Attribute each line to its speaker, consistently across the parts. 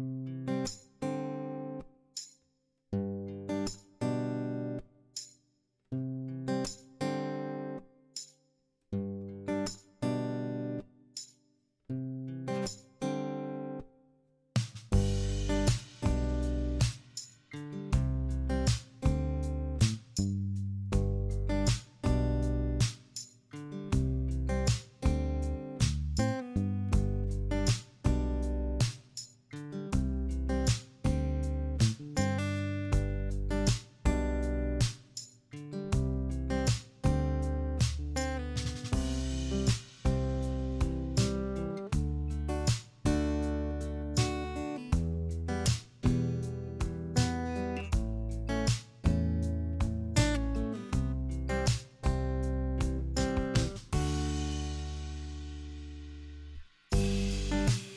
Speaker 1: thank you you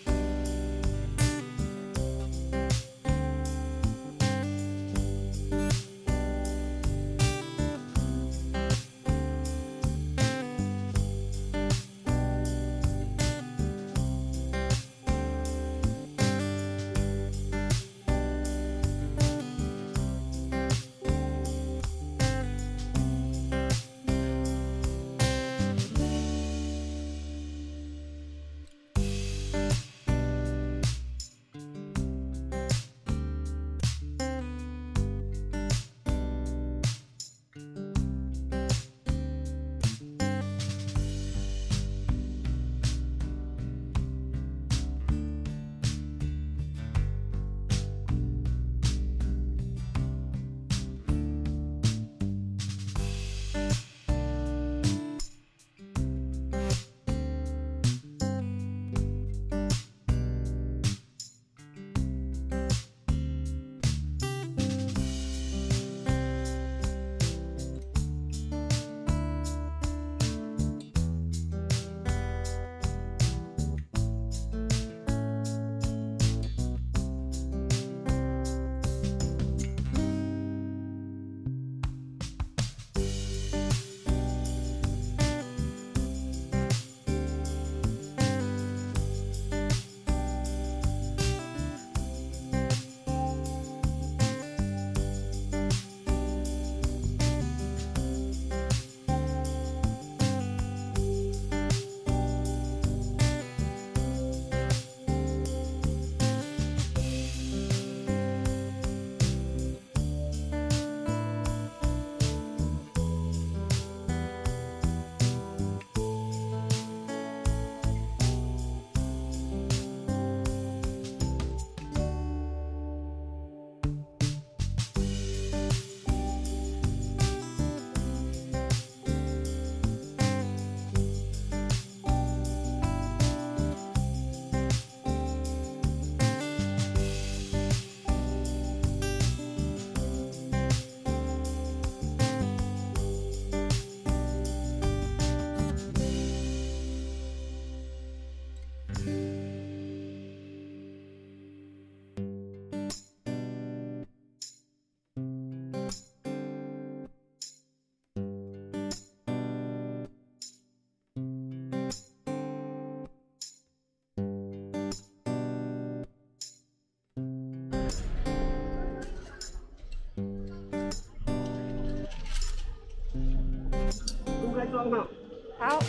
Speaker 2: 好。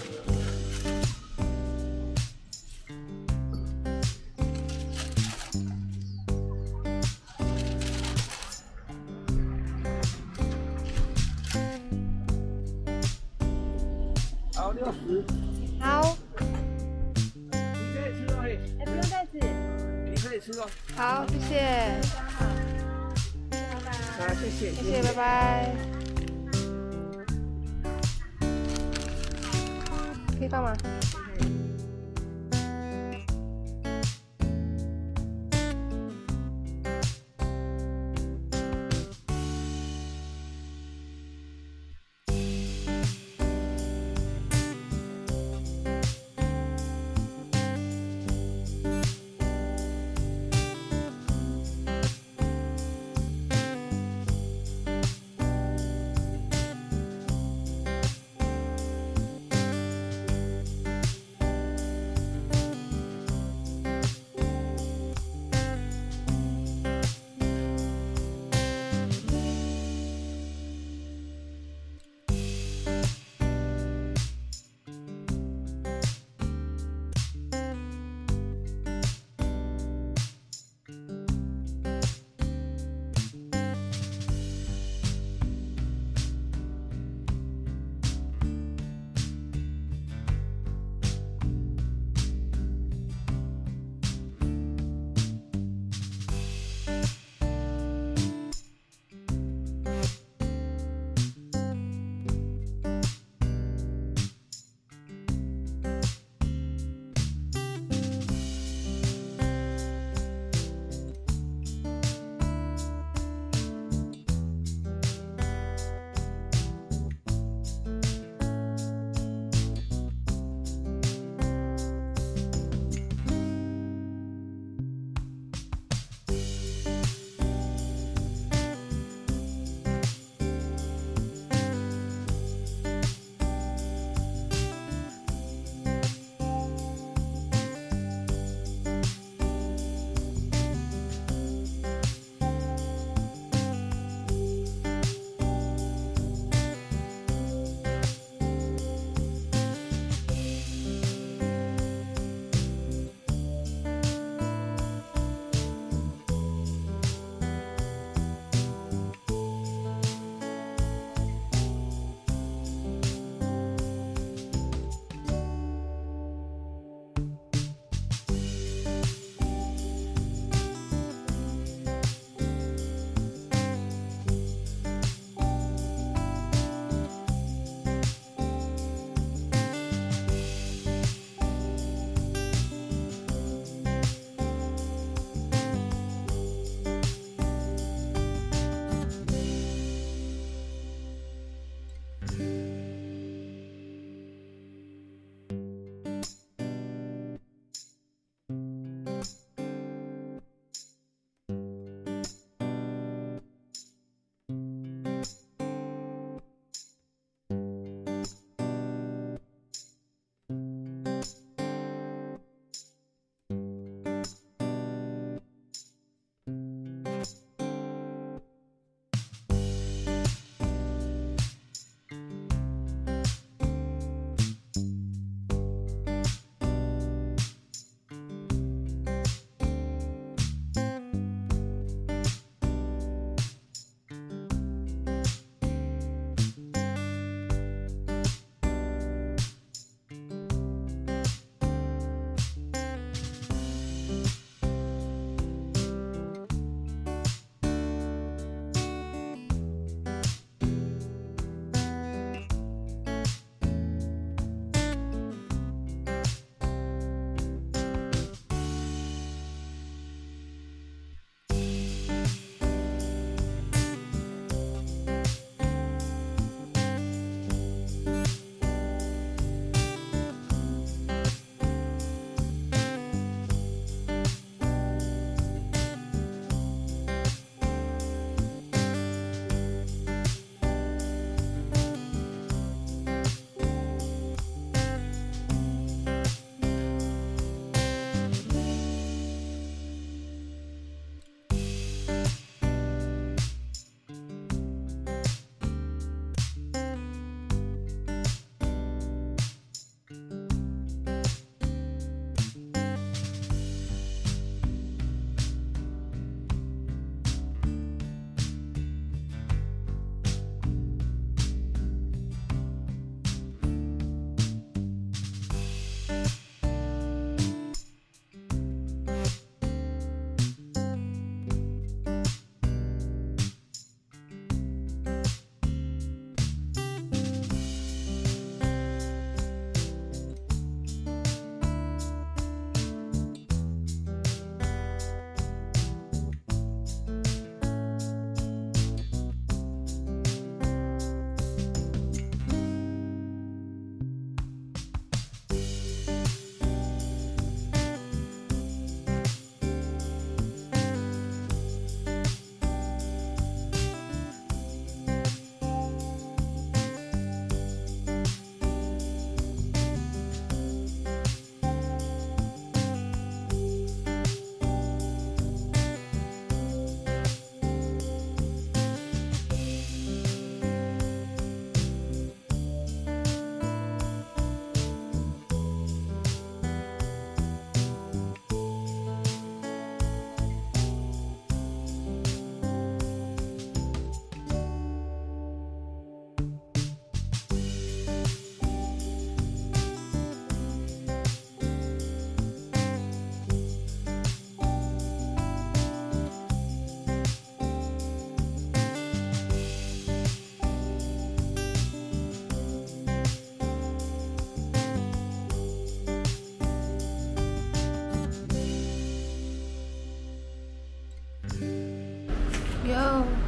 Speaker 2: Yo.